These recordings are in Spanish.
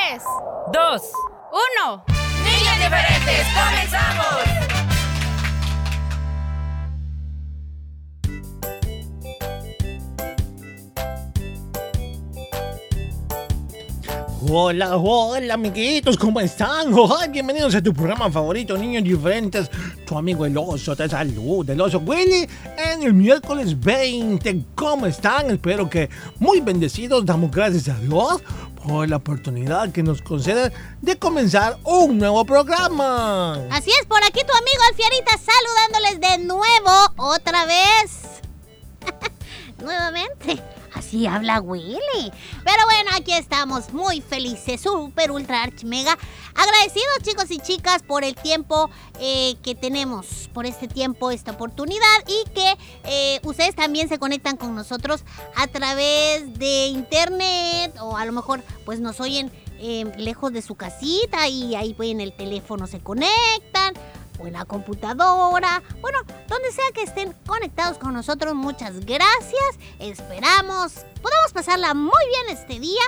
Tres, Dos. uno. Niños diferentes, comenzamos. Hola, hola amiguitos, ¿cómo están? Bienvenidos a tu programa favorito, Niños Diferentes. Tu amigo el oso te saluda, el oso Willy, en el miércoles 20. ¿Cómo están? Espero que muy bendecidos. Damos gracias a Dios por la oportunidad que nos concede de comenzar un nuevo programa. Así es, por aquí tu amigo Alfiarita saludándoles de nuevo, otra vez. Nuevamente. Así habla Willy. Pero bueno, aquí estamos muy felices, super, ultra, arch, mega. Agradecidos chicos y chicas por el tiempo eh, que tenemos, por este tiempo, esta oportunidad y que eh, ustedes también se conectan con nosotros a través de internet o a lo mejor pues nos oyen eh, lejos de su casita y ahí pues, en el teléfono se conectan o en la computadora. Bueno, donde sea que estén conectados con nosotros, muchas gracias. Esperamos podamos pasarla muy bien este día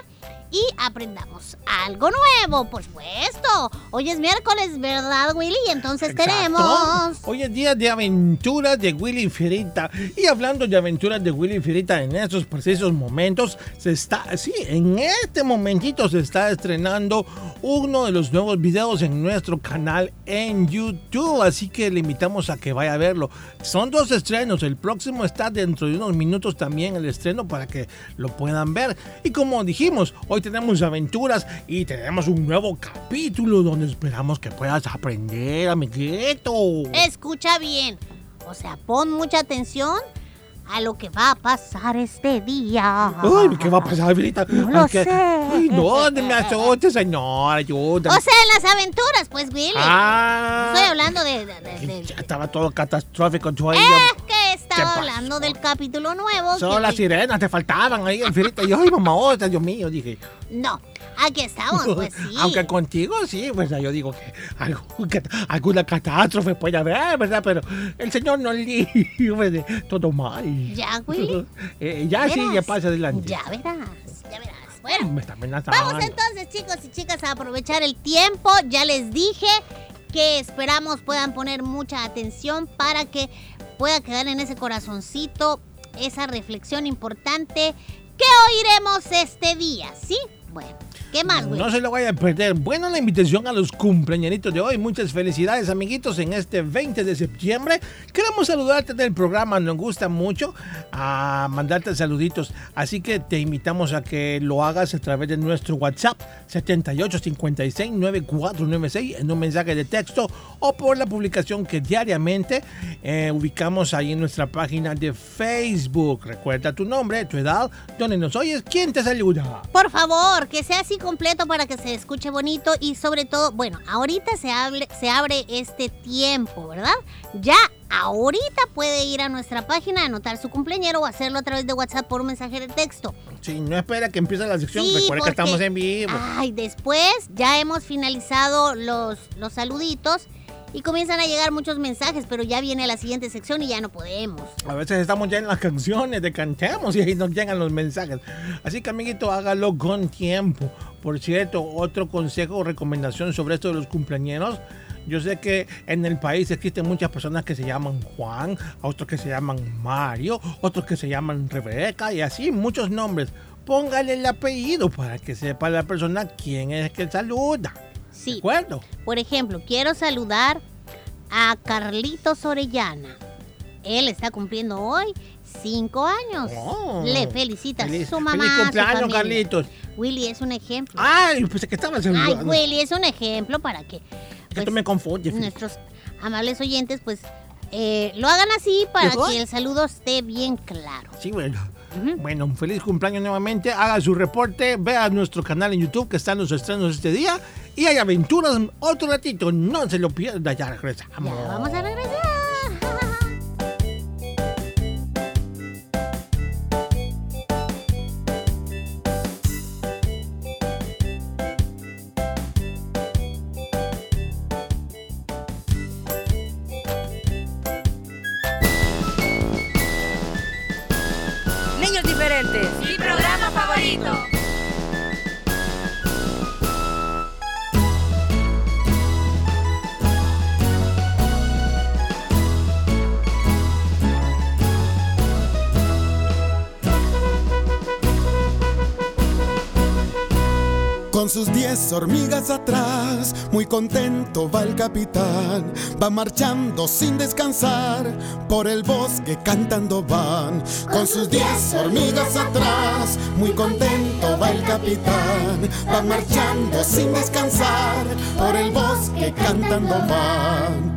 y aprendamos algo nuevo, por supuesto. Hoy es miércoles, ¿verdad, Willy? Entonces Exacto. tenemos... Hoy es día de aventuras de Willy Fierita. Y hablando de aventuras de Willy Fierita, en estos precisos momentos se está, sí, en este momentito se está estrenando uno de los nuevos videos en nuestro canal en YouTube. Así que le invitamos a que vaya a verlo. Son dos estrenos. El próximo está dentro de unos minutos también el estreno para que lo puedan ver. Y como dijimos, hoy tenemos aventuras y tenemos un nuevo capítulo donde esperamos que puedas aprender, amiguito. Escucha bien. O sea, pon mucha atención a lo que va a pasar este día. Ay, ¿qué va a pasar, Alfredita? No lo sé. Ay, no, no me azote, señor, ayuda. O sea, en las aventuras, pues, Willy. ah, Estoy hablando de... de- de- de- ya estaba todo catastrófico. Yo Es que ¿Qué estaba hablando del capítulo nuevo. Solo que- las sirenas te faltaban ahí, Alfredita. Y yo, ay, mamá, otra, Dios mío, dije. No, aquí estamos, pues sí. Aunque contigo sí, ¿verdad? Yo digo que alguna catástrofe puede haber, ¿verdad? Pero el Señor nos libre todo mal. Ya, Willy. Eh, ya sí, ya pasa adelante. Ya verás, ya verás. Bueno, Me está amenazando. vamos entonces, chicos y chicas, a aprovechar el tiempo. Ya les dije que esperamos puedan poner mucha atención para que pueda quedar en ese corazoncito esa reflexión importante que oiremos este día, ¿sí? Bueno, ¿qué más, Willy? No se lo vaya a perder. Bueno, la invitación a los cumpleañeritos de hoy. Muchas felicidades, amiguitos, en este 20 de septiembre. Queremos saludarte del programa. Nos gusta mucho a mandarte saluditos. Así que te invitamos a que lo hagas a través de nuestro WhatsApp 78569496 en un mensaje de texto o por la publicación que diariamente eh, ubicamos ahí en nuestra página de Facebook. Recuerda tu nombre, tu edad, donde nos oyes, quién te saluda. Por favor, que sea así completo para que se escuche bonito y sobre todo, bueno, ahorita se, hable, se abre este tiempo, ¿verdad? Ya ahorita puede ir a nuestra página, anotar su cumpleañero o hacerlo a través de WhatsApp por un mensaje de texto. Sí, no espera que empiece la sección. Sí, Recuerda que porque- estamos en vivo. Ay, después ya hemos finalizado los, los saluditos y comienzan a llegar muchos mensajes, pero ya viene la siguiente sección y ya no podemos. A veces estamos ya en las canciones de cantemos y nos llegan los mensajes. Así que, amiguito, hágalo con tiempo. Por cierto, otro consejo o recomendación sobre esto de los cumpleaños. Yo sé que en el país existen muchas personas que se llaman Juan, otros que se llaman Mario, otros que se llaman Rebeca y así muchos nombres. Póngale el apellido para que sepa la persona quién es que saluda. Sí. ¿De acuerdo? Por ejemplo, quiero saludar a Carlitos Orellana. Él está cumpliendo hoy cinco años. Oh. Le felicita Feliz- su mamá. feliz cumpleaños. Carlitos. Willy es un ejemplo. Ay, pensé que estaba Ay, saludando. Willy es un ejemplo para que que pues, tú me confundes. nuestros amables oyentes pues eh, lo hagan así para que el saludo esté bien claro. Sí, bueno. Bueno, un feliz cumpleaños nuevamente. Haga su reporte, vea nuestro canal en YouTube que están los estrenos este día. Y hay aventuras otro ratito. No se lo pierda. Ya regresamos. Ya vamos a regresar. Sus diez hormigas atrás, muy contento va el capitán. Va marchando sin descansar, por el bosque cantando van. Con sus diez hormigas atrás, muy contento va el capitán. Va marchando sin descansar, por el bosque cantando van.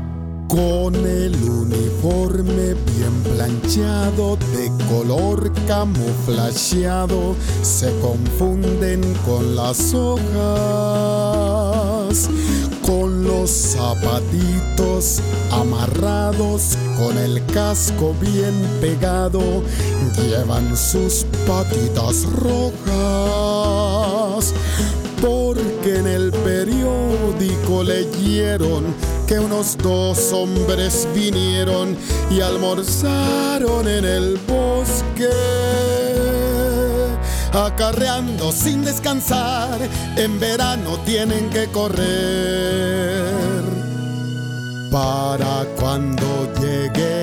Con el uniforme bien planchado de color camuflajeado se confunden con las hojas. Con los zapatitos amarrados, con el casco bien pegado, llevan sus patitas rojas. Porque en el periódico leyeron que unos dos hombres vinieron y almorzaron en el bosque. Acarreando sin descansar, en verano tienen que correr. Para cuando llegue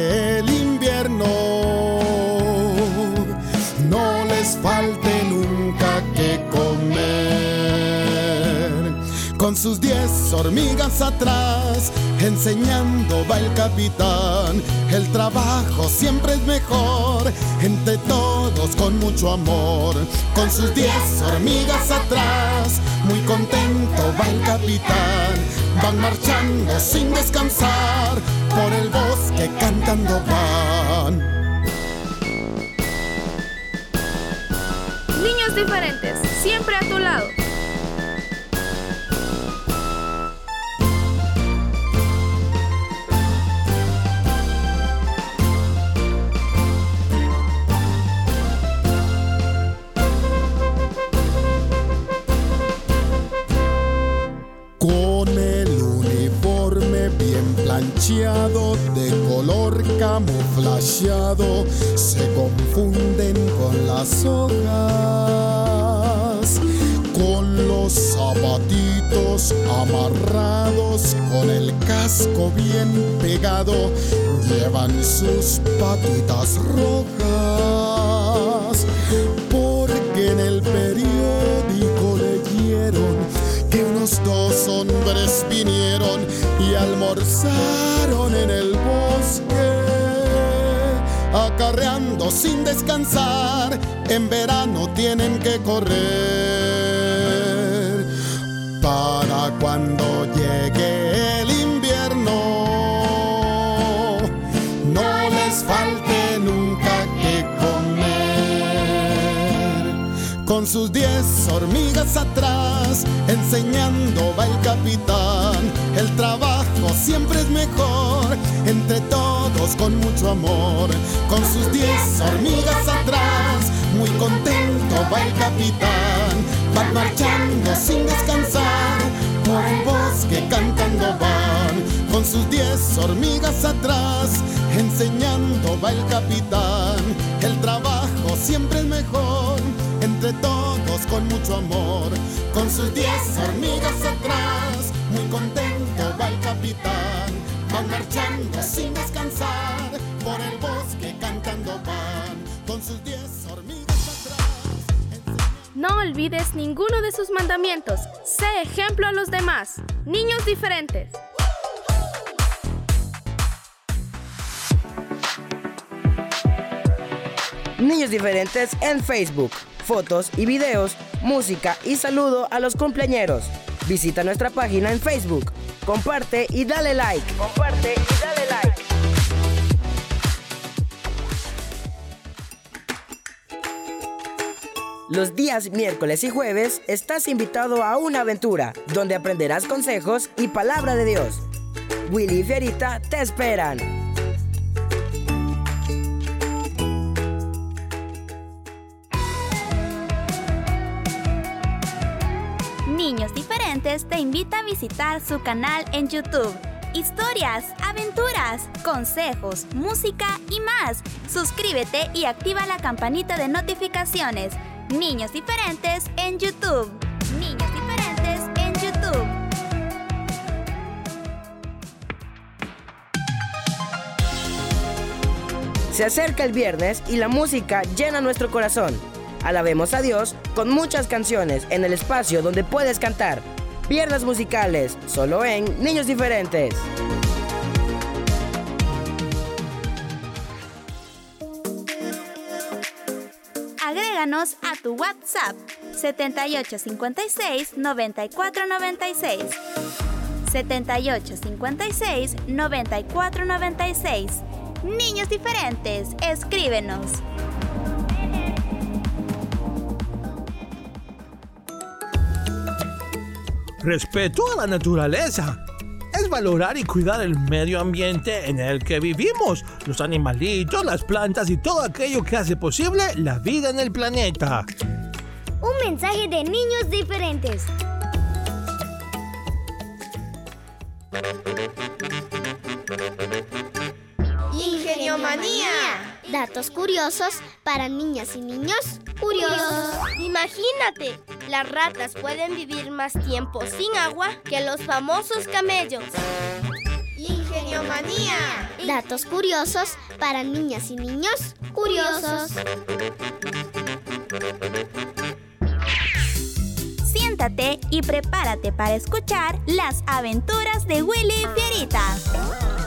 Con sus diez hormigas atrás, enseñando va el capitán. El trabajo siempre es mejor, entre todos con mucho amor. Con sus diez hormigas atrás, muy contento va el capitán. Van marchando sin descansar, por el bosque cantando van. Niños diferentes, siempre a tu lado. De color camuflajeado se confunden con las hojas. Con los zapatitos amarrados, con el casco bien pegado, llevan sus patitas rojas. Hombres vinieron y almorzaron en el bosque, acarreando sin descansar, en verano tienen que correr. Para cuando llegue el invierno, no les falte nunca que comer. Con sus diez hormigas atrás, enseñando va el capitán. El trabajo siempre es mejor, entre todos con mucho amor. Con sus diez hormigas atrás, muy contento va el capitán. Van marchando sin descansar, por el bosque cantando van. con sus diez hormigas atrás, enseñando va el capitán. El trabajo siempre es mejor, entre todos con mucho amor, con sus diez hormigas atrás, muy contento va el capitán. Van marchando sin descansar, por el bosque cantando van, con sus diez hormigas atrás. No olvides ninguno de sus mandamientos. Sé ejemplo a los demás. Niños diferentes. Niños diferentes en Facebook. Fotos y videos, música y saludo a los cumpleañeros. Visita nuestra página en Facebook. Comparte y dale like. Comparte y dale like. Los días miércoles y jueves estás invitado a una aventura donde aprenderás consejos y palabra de Dios. Willy y Fierita te esperan. Invita a visitar su canal en YouTube. Historias, aventuras, consejos, música y más. Suscríbete y activa la campanita de notificaciones. Niños Diferentes en YouTube. Niños Diferentes en YouTube. Se acerca el viernes y la música llena nuestro corazón. Alabemos a Dios con muchas canciones en el espacio donde puedes cantar. Viernes musicales, solo en Niños Diferentes. Agréganos a tu WhatsApp 7856 9496. 7856 9496. Niños diferentes, escríbenos. Respeto a la naturaleza. Es valorar y cuidar el medio ambiente en el que vivimos, los animalitos, las plantas y todo aquello que hace posible la vida en el planeta. Un mensaje de niños diferentes. Ingenio manía. Datos curiosos para niñas y niños curiosos. Imagínate, las ratas pueden vivir más tiempo sin agua que los famosos camellos. Ingenio manía. Datos curiosos para niñas y niños curiosos. Siéntate y prepárate para escuchar las aventuras de Willy Fierita.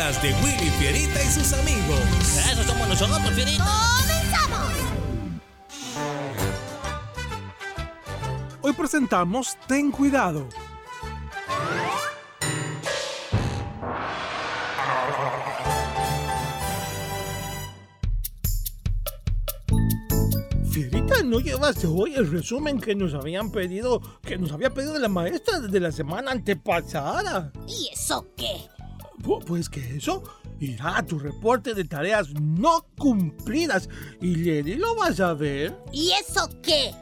Aventuras de Willy Fierita y sus amigos. Eso somos nosotros, Fierita. ¡Comenzamos! Hoy presentamos Ten Cuidado. Fierita, ¿no llevaste hoy el resumen que nos habían pedido, que nos había pedido la maestra desde la semana antepasada? ¿Y eso qué? Pu- Pues que eso irá a tu reporte de tareas no cumplidas y Lady lo vas a ver. ¿Y eso qué?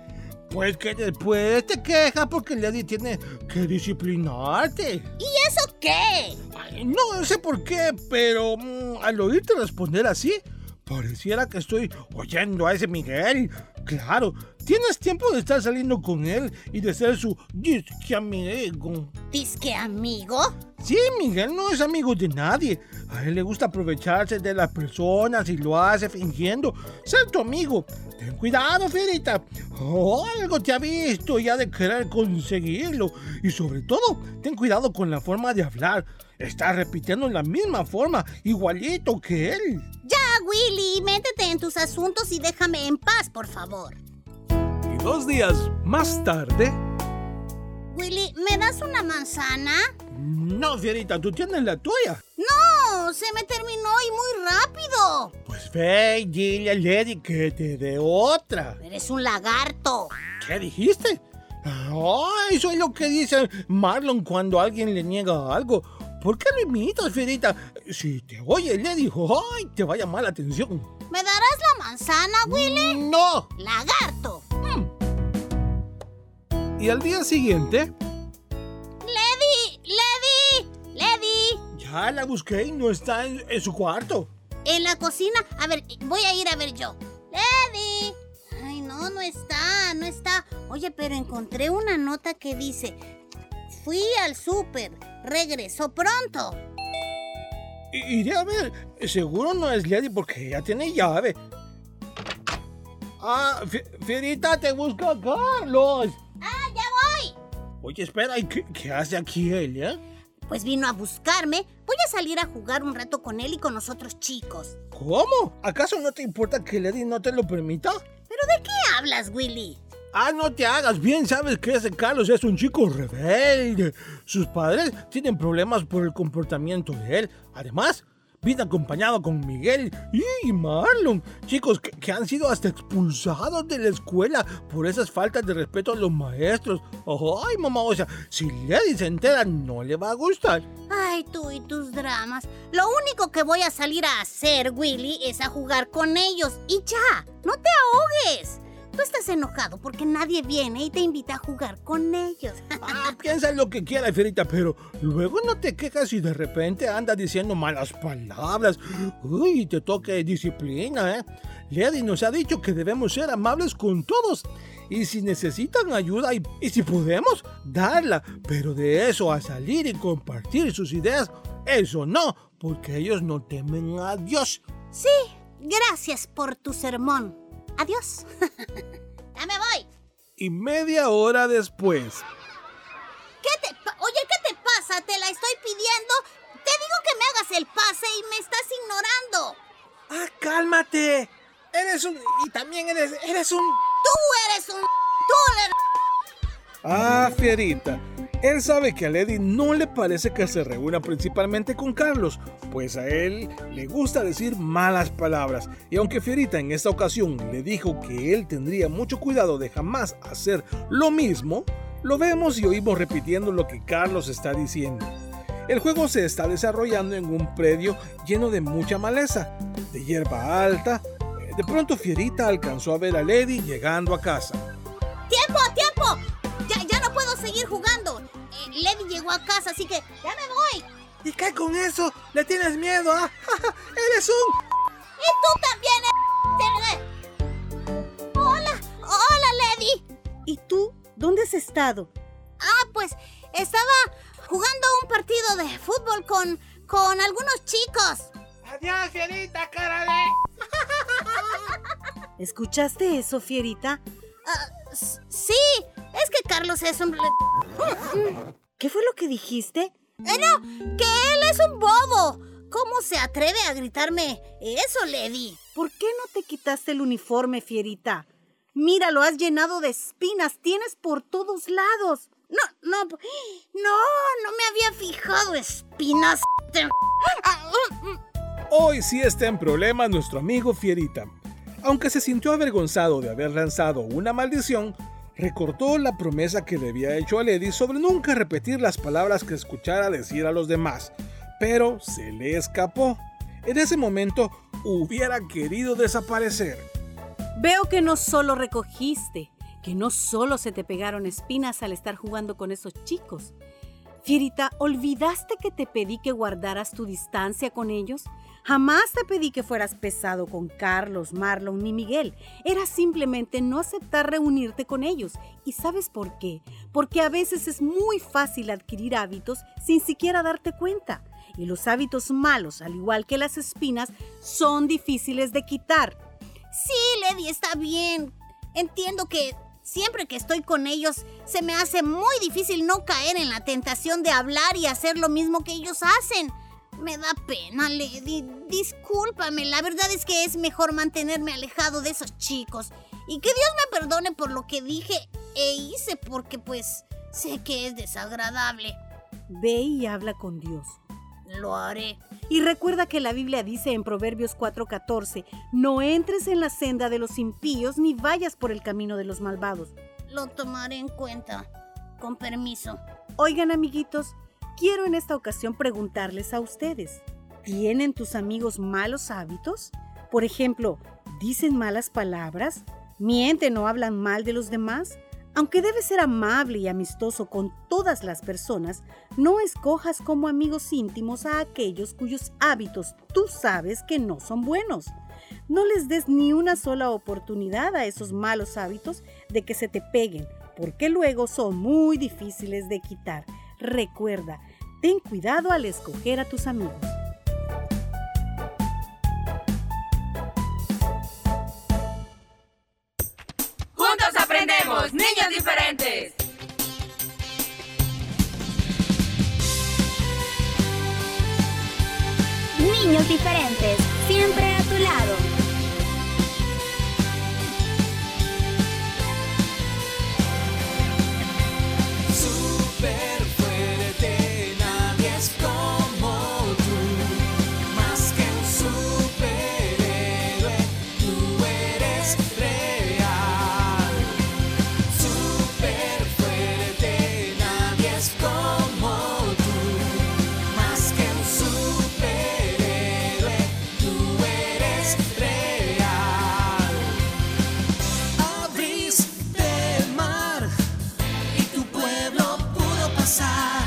Pues que después te quejas porque Lady tiene que disciplinarte. ¿Y eso qué? Ay, no sé por qué, pero mm, al oírte responder así, pareciera que estoy oyendo a ese Miguel. Claro, tienes tiempo de estar saliendo con él y de ser su disque amigo. ¿Disque amigo? Sí, Miguel no es amigo de nadie. A él le gusta aprovecharse de las personas y lo hace fingiendo ser tu amigo. Ten cuidado, Fierita. Oh, algo te ha visto ya de querer conseguirlo. Y sobre todo, ten cuidado con la forma de hablar. Está repitiendo la misma forma, igualito que él. Ya, Willy, métete en tus asuntos y déjame en paz, por favor. Y dos días más tarde, Willy, ¿me das una manzana? No, Fierita, tú tienes la tuya. No, se me terminó y muy rápido. Pues ve y dile a Lady que te dé otra. Eres un lagarto. ¿Qué dijiste? Ay, eso es lo que dice Marlon cuando alguien le niega algo. ¿Por qué lo imitas, Fierita? Si te oye Lady, ay, te va a llamar la atención. ¿Me darás la manzana, Willy? No. Lagarto. Y al día siguiente, Lady, Lady, Lady. Ya la busqué y no está en, en su cuarto. En la cocina. A ver, voy a ir a ver yo. Lady. Ay, no, no está, no está. Oye, pero encontré una nota que dice, fui al súper, regresó pronto. Iré a ver. Seguro no es Lady porque ella tiene llave. Ah, Fi- Fierita, te busca Carlos. ¡Ah, ya voy! Oye, espera, ¿y qué, qué hace aquí ella? Pues vino a buscarme. Voy a salir a jugar un rato con él y con los otros chicos. ¿Cómo? ¿Acaso no te importa que Lady no te lo permita? ¿Pero de qué hablas, Willy? Ah, no te hagas bien, sabes que ese Carlos es un chico rebelde. Sus padres tienen problemas por el comportamiento de él. Además, viene acompañado con Miguel y Marlon, chicos que, que han sido hasta expulsados de la escuela por esas faltas de respeto a los maestros. Ay, mamá, o sea, si Lady se entera, no le va a gustar. Ay, tú y tus dramas. Lo único que voy a salir a hacer, Willy, es a jugar con ellos. Y ya, no te ahogues. Tú estás enojado porque nadie viene y te invita a jugar con ellos. Ah, piensa en lo que quiera, Fierita, pero luego no te quejas si de repente andas diciendo malas palabras. Uy, te toque disciplina, ¿eh? Lady nos ha dicho que debemos ser amables con todos. Y si necesitan ayuda y, y si podemos, darla. Pero de eso a salir y compartir sus ideas, eso no, porque ellos no temen a Dios. Sí, gracias por tu sermón. Adiós. ya me voy. y media hora después, ¿Qué te Oye, ¿qué te pasa? Te la estoy pidiendo. Te digo que me hagas el pase y me estás ignorando. ¡Ah, cálmate! Eres un... y también eres... eres un... Tú eres un... Tú eres... Ah, Fierita. Él sabe que a Lady no le parece que se reúna principalmente con Carlos, pues a él le gusta decir malas palabras. Y aunque Fierita en esta ocasión le dijo que él tendría mucho cuidado de jamás hacer lo mismo, lo vemos y oímos repitiendo lo que Carlos está diciendo. El juego se está desarrollando en un predio lleno de mucha maleza, de hierba alta. De pronto Fierita alcanzó a ver a Lady llegando a casa. ¡Tiempo, tiempo! Seguir jugando. Eh, Lady llegó a casa, así que ya me voy. ¿Y qué con eso? ¿Le tienes miedo, ah? ¡Eres un... Y tú también. eh. Hola, hola, Lady. ¿Y tú? ¿Dónde has estado? Ah, pues estaba jugando un partido de fútbol con, con algunos chicos. ¡Adiós, Fierita, cara de... ¿Escuchaste eso, Fierita? Ah, sí, es que Carlos es un... ¿Qué fue lo que dijiste? Eh, no, que él es un bobo. ¿Cómo se atreve a gritarme eso, Lady? ¿Por qué no te quitaste el uniforme, Fierita? Mira, lo has llenado de espinas, tienes por todos lados. No, no, no, no me había fijado espinas. Hoy sí está en problemas nuestro amigo Fierita. Aunque se sintió avergonzado de haber lanzado una maldición, recordó la promesa que le había hecho a Lady sobre nunca repetir las palabras que escuchara decir a los demás, pero se le escapó. En ese momento hubiera querido desaparecer. Veo que no solo recogiste, que no solo se te pegaron espinas al estar jugando con esos chicos. Fierita, ¿olvidaste que te pedí que guardaras tu distancia con ellos? Jamás te pedí que fueras pesado con Carlos, Marlon ni Miguel. Era simplemente no aceptar reunirte con ellos. ¿Y sabes por qué? Porque a veces es muy fácil adquirir hábitos sin siquiera darte cuenta. Y los hábitos malos, al igual que las espinas, son difíciles de quitar. Sí, Lady, está bien. Entiendo que siempre que estoy con ellos se me hace muy difícil no caer en la tentación de hablar y hacer lo mismo que ellos hacen. Me da pena, Lady. Discúlpame, la verdad es que es mejor mantenerme alejado de esos chicos. Y que Dios me perdone por lo que dije e hice porque pues sé que es desagradable. ve y habla con Dios. Lo haré. Y recuerda que la Biblia dice en Proverbios 4:14, no entres en la senda de los impíos ni vayas por el camino de los malvados. Lo tomaré en cuenta. Con permiso. Oigan amiguitos, quiero en esta ocasión preguntarles a ustedes, ¿tienen tus amigos malos hábitos? Por ejemplo, ¿dicen malas palabras? ¿Mienten o hablan mal de los demás? Aunque debes ser amable y amistoso con todas las personas, no escojas como amigos íntimos a aquellos cuyos hábitos tú sabes que no son buenos. No les des ni una sola oportunidad a esos malos hábitos de que se te peguen, porque luego son muy difíciles de quitar. Recuerda, ten cuidado al escoger a tus amigos. Juntos aprendemos, niños diferentes. Niños diferentes, siempre pasar.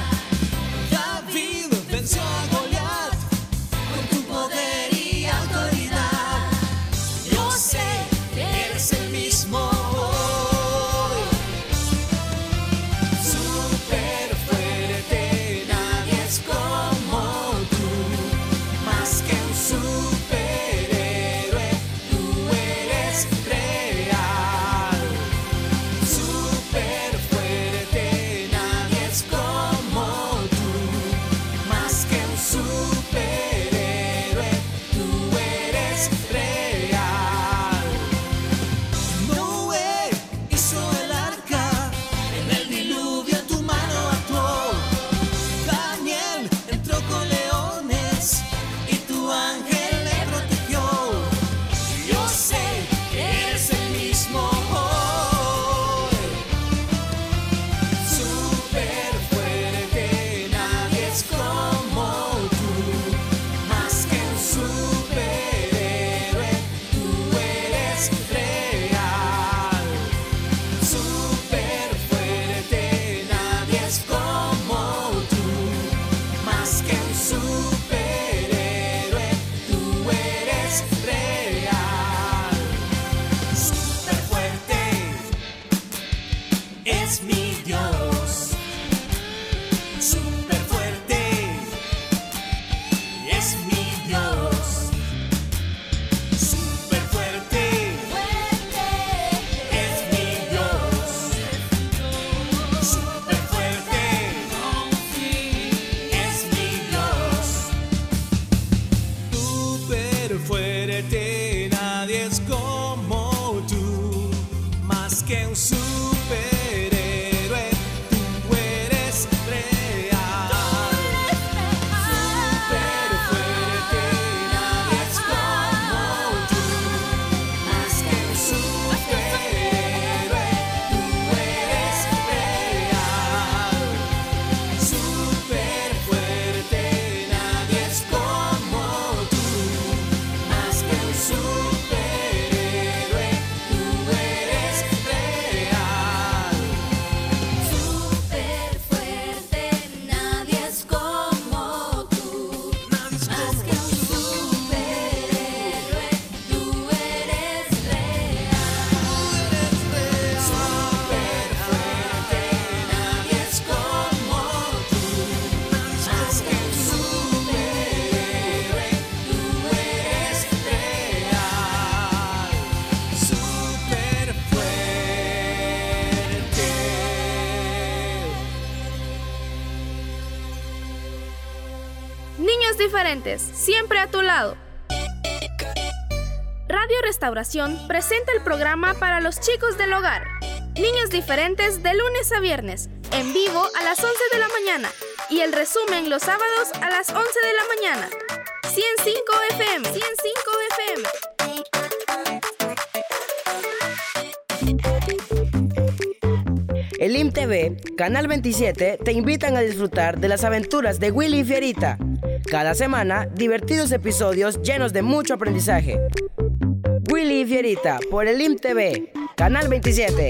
Siempre a tu lado. Radio Restauración presenta el programa para los chicos del hogar. Niños diferentes de lunes a viernes, en vivo a las 11 de la mañana y el resumen los sábados a las 11 de la mañana. 105 FM, 105 FM. El IMTV, Canal 27, te invitan a disfrutar de las aventuras de Willy Fierita. Cada semana, divertidos episodios llenos de mucho aprendizaje. Willy y Fierita por el IMTV, Canal 27.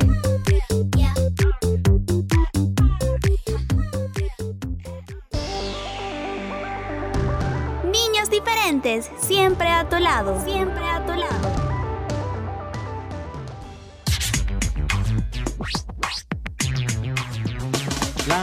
Niños diferentes, siempre a tu lado, siempre a tu lado.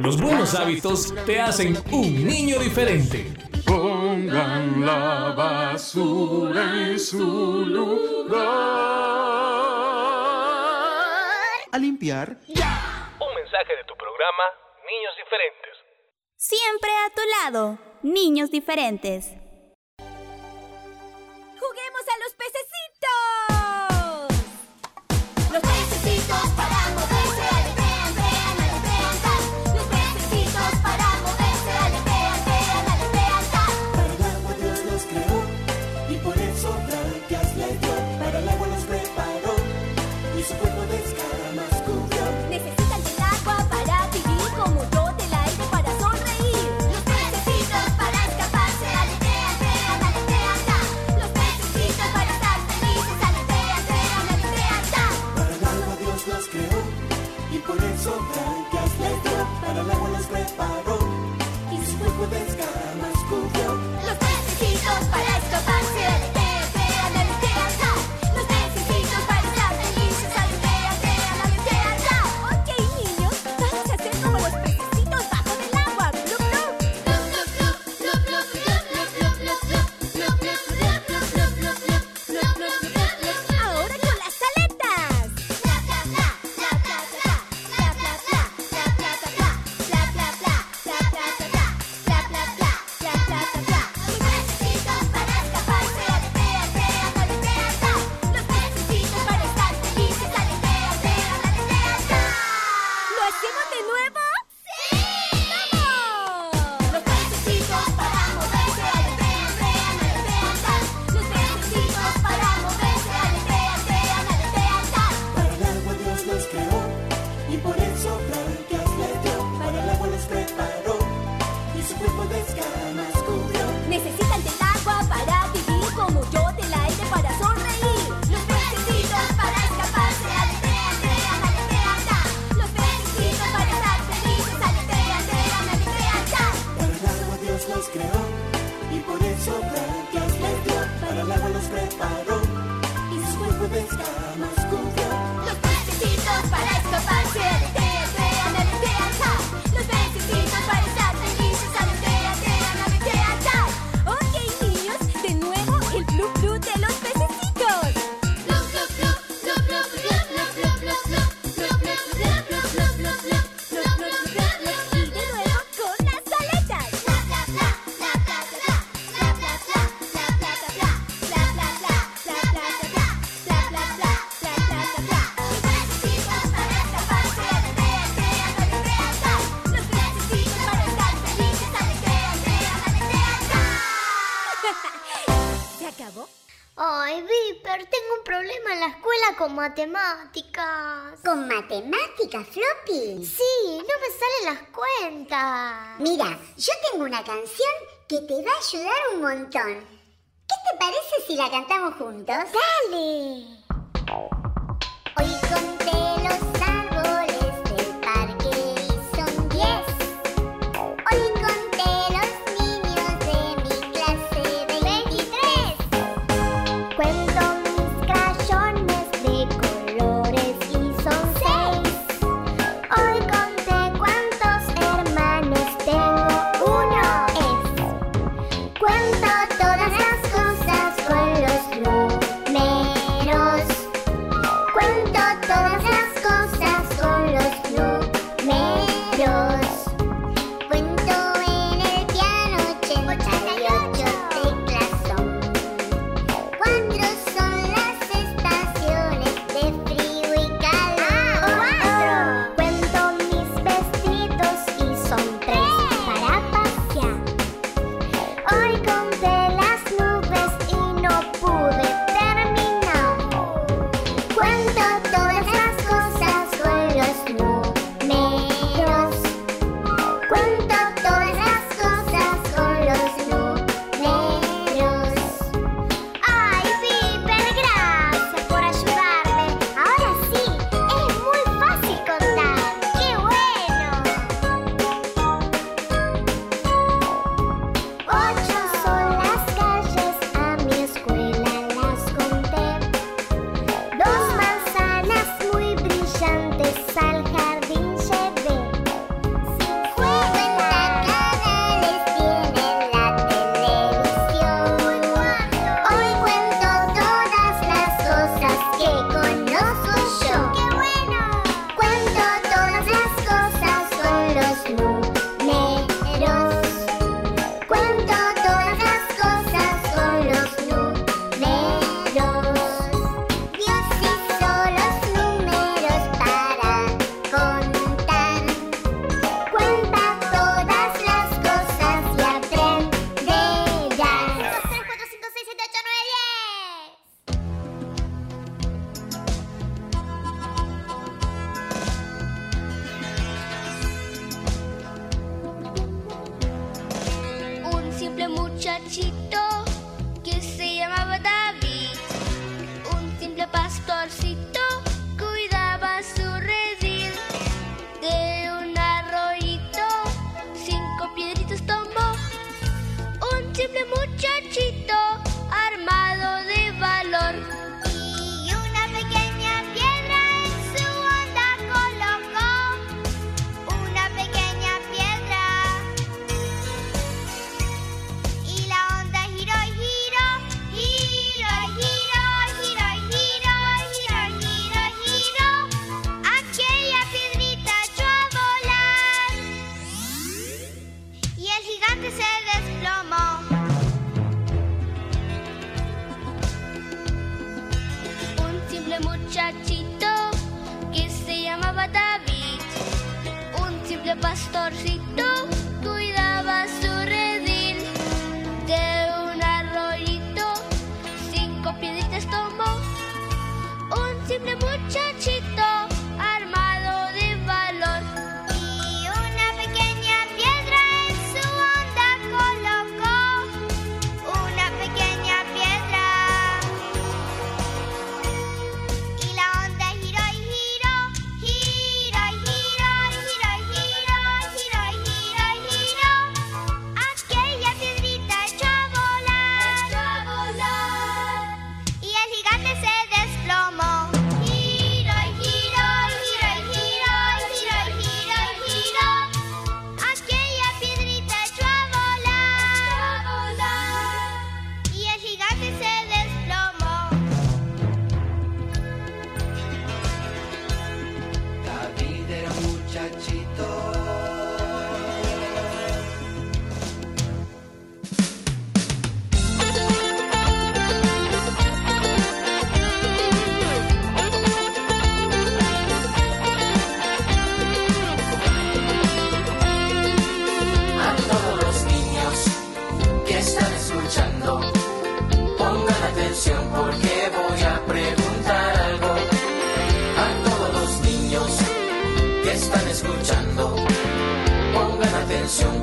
Los buenos hábitos te hacen un niño diferente. Pongan la basura en su lugar. A limpiar. ¡Ya! Un mensaje de tu programa Niños Diferentes. Siempre a tu lado, niños diferentes. Matemáticas. ¿Con matemáticas, Floppy? Sí, no me salen las cuentas. Mira, yo tengo una canción que te va a ayudar un montón. ¿Qué te parece si la cantamos juntos? ¡Dale! Hoy conté los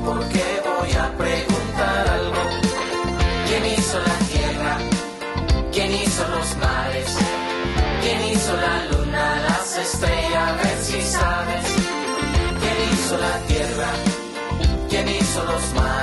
porque voy a preguntar algo. ¿Quién hizo la tierra? ¿Quién hizo los mares? ¿Quién hizo la luna, las estrellas? A ver si sabes. ¿Quién hizo la tierra? ¿Quién hizo los mares?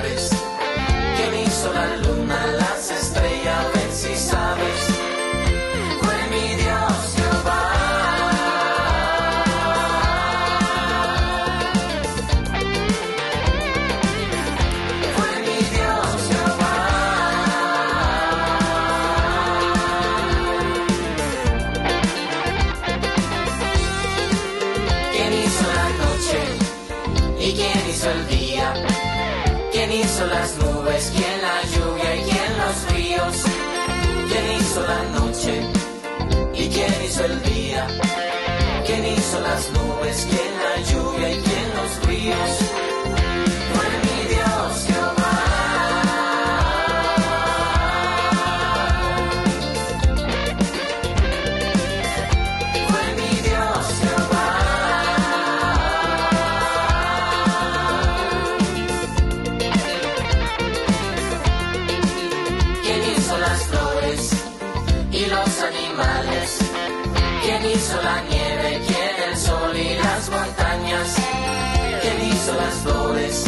el día. Quien hizo las nubes, quien la lluvia y quién los ríos, fue mi Dios Jehová, fue mi Dios Jehová, ¿quién hizo las flores y los animales? ¿Quién hizo la nieve? ¿Quién el sol y las montañas? ¿Quién hizo las flores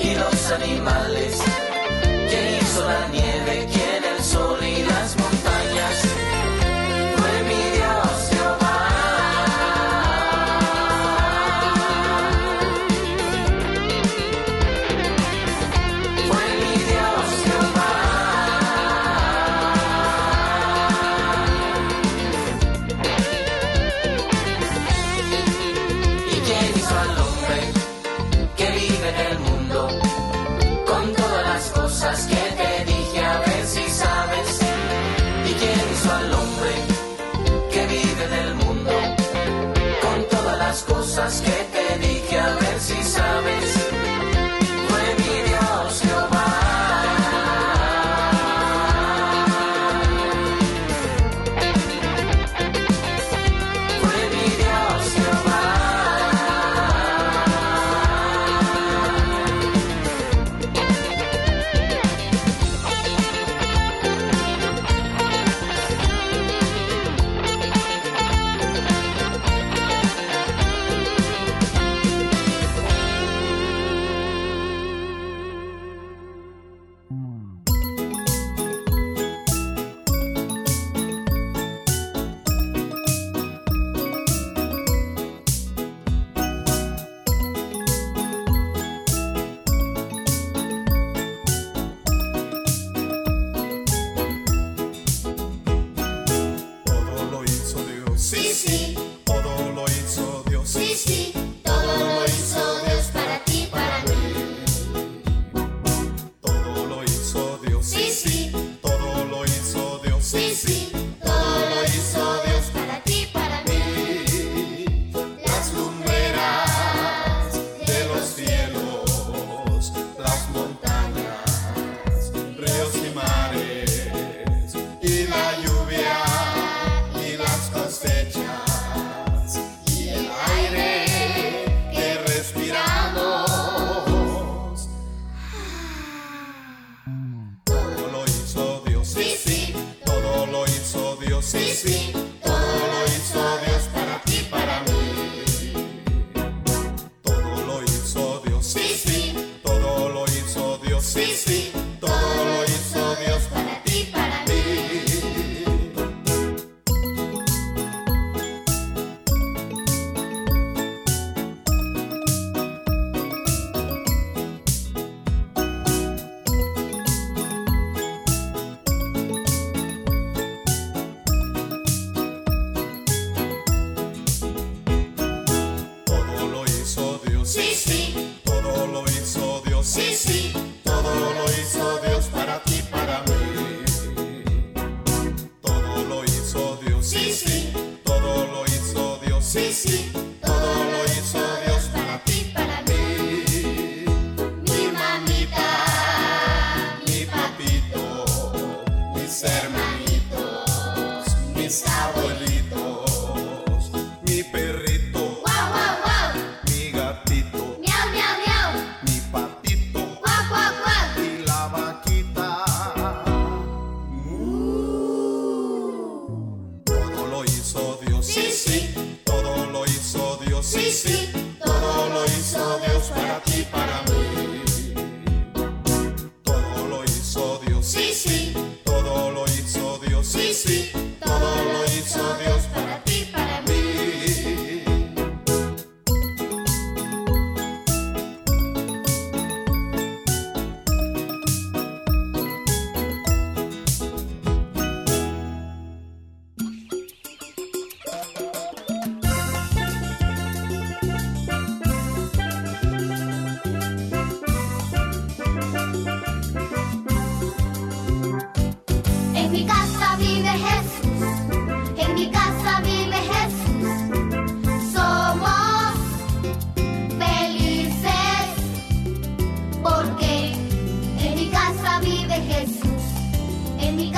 y los animales? ¿Quién hizo la nieve? ¿Quién el sol y las montañas?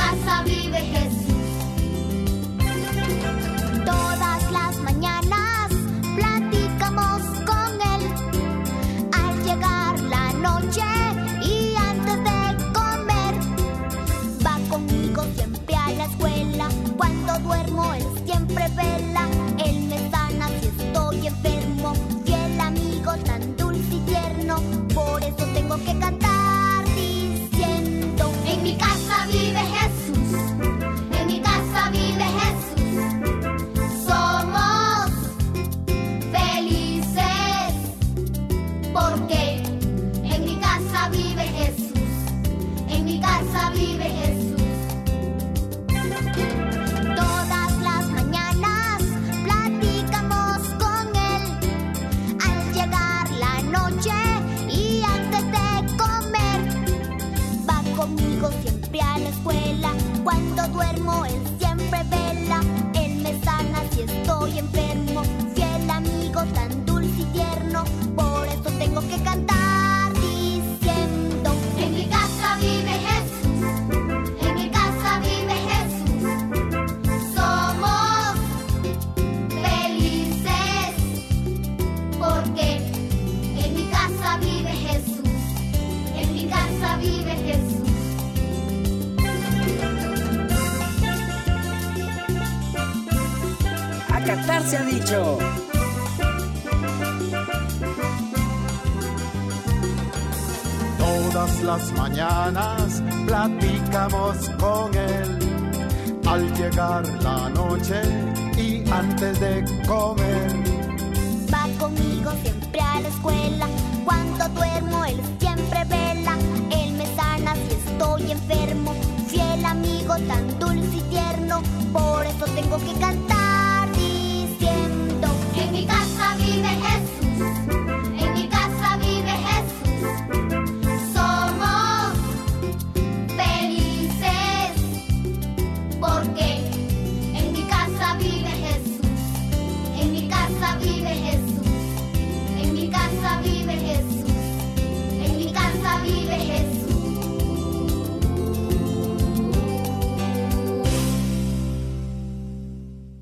casa vive Jesús. Qatar se ha dicho. Todas las mañanas platicamos con él. Al llegar la noche y antes de comer. Va conmigo siempre a la escuela. Cuando duermo él siempre vela. Él me sana si estoy enfermo. Fiel amigo tan dulce y tierno. Por eso tengo que cantar vive Jesús, en mi casa vive Jesús, somos felices porque en mi casa vive Jesús, en mi casa vive Jesús, en mi casa vive Jesús, en mi casa vive Jesús.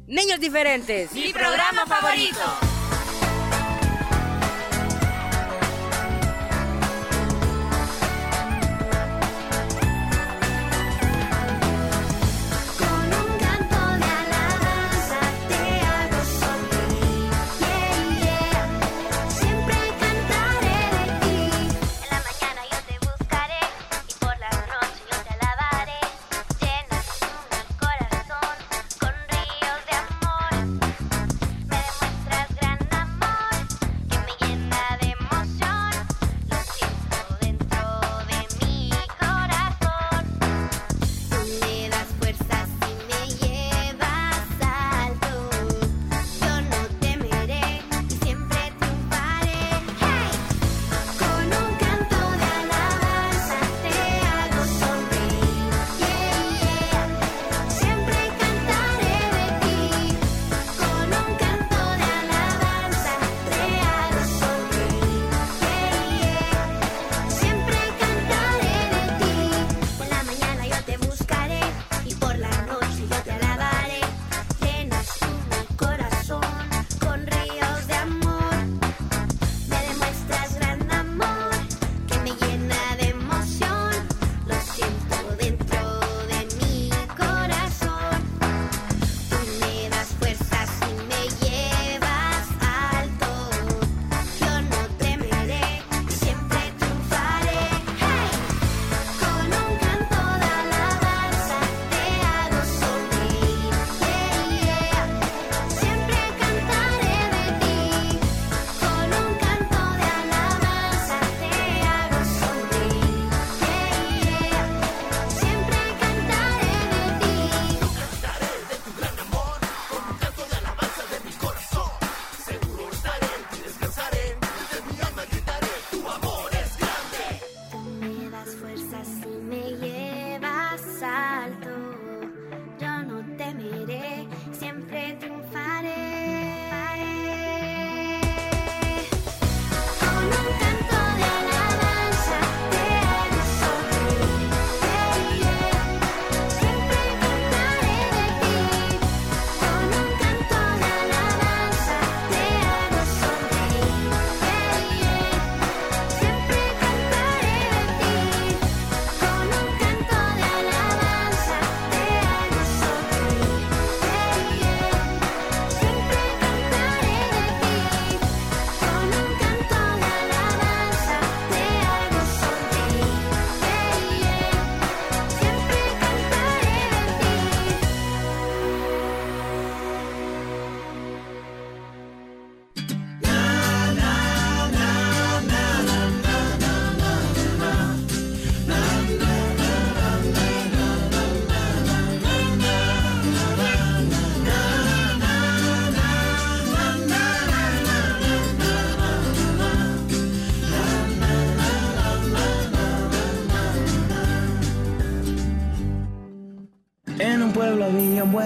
Niños diferentes, mi programa favorito.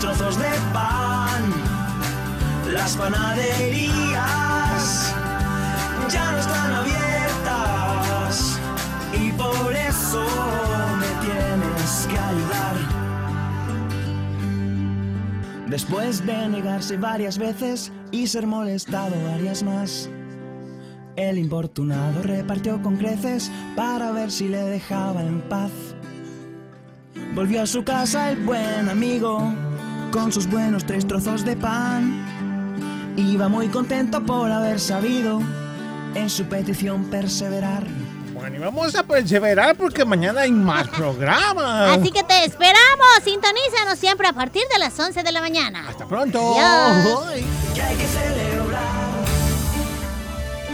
Trozos de pan. Las panaderías ya no están abiertas y por eso me tienes que ayudar. Después de negarse varias veces y ser molestado varias más, el importunado repartió con creces para ver si le dejaba en paz. Volvió a su casa el buen amigo con sus buenos tres trozos de pan. Iba muy contento por haber sabido en su petición perseverar. Bueno, y vamos a perseverar porque mañana hay más programas. Así que te esperamos. Sintonízanos siempre a partir de las 11 de la mañana. Hasta pronto. Adiós.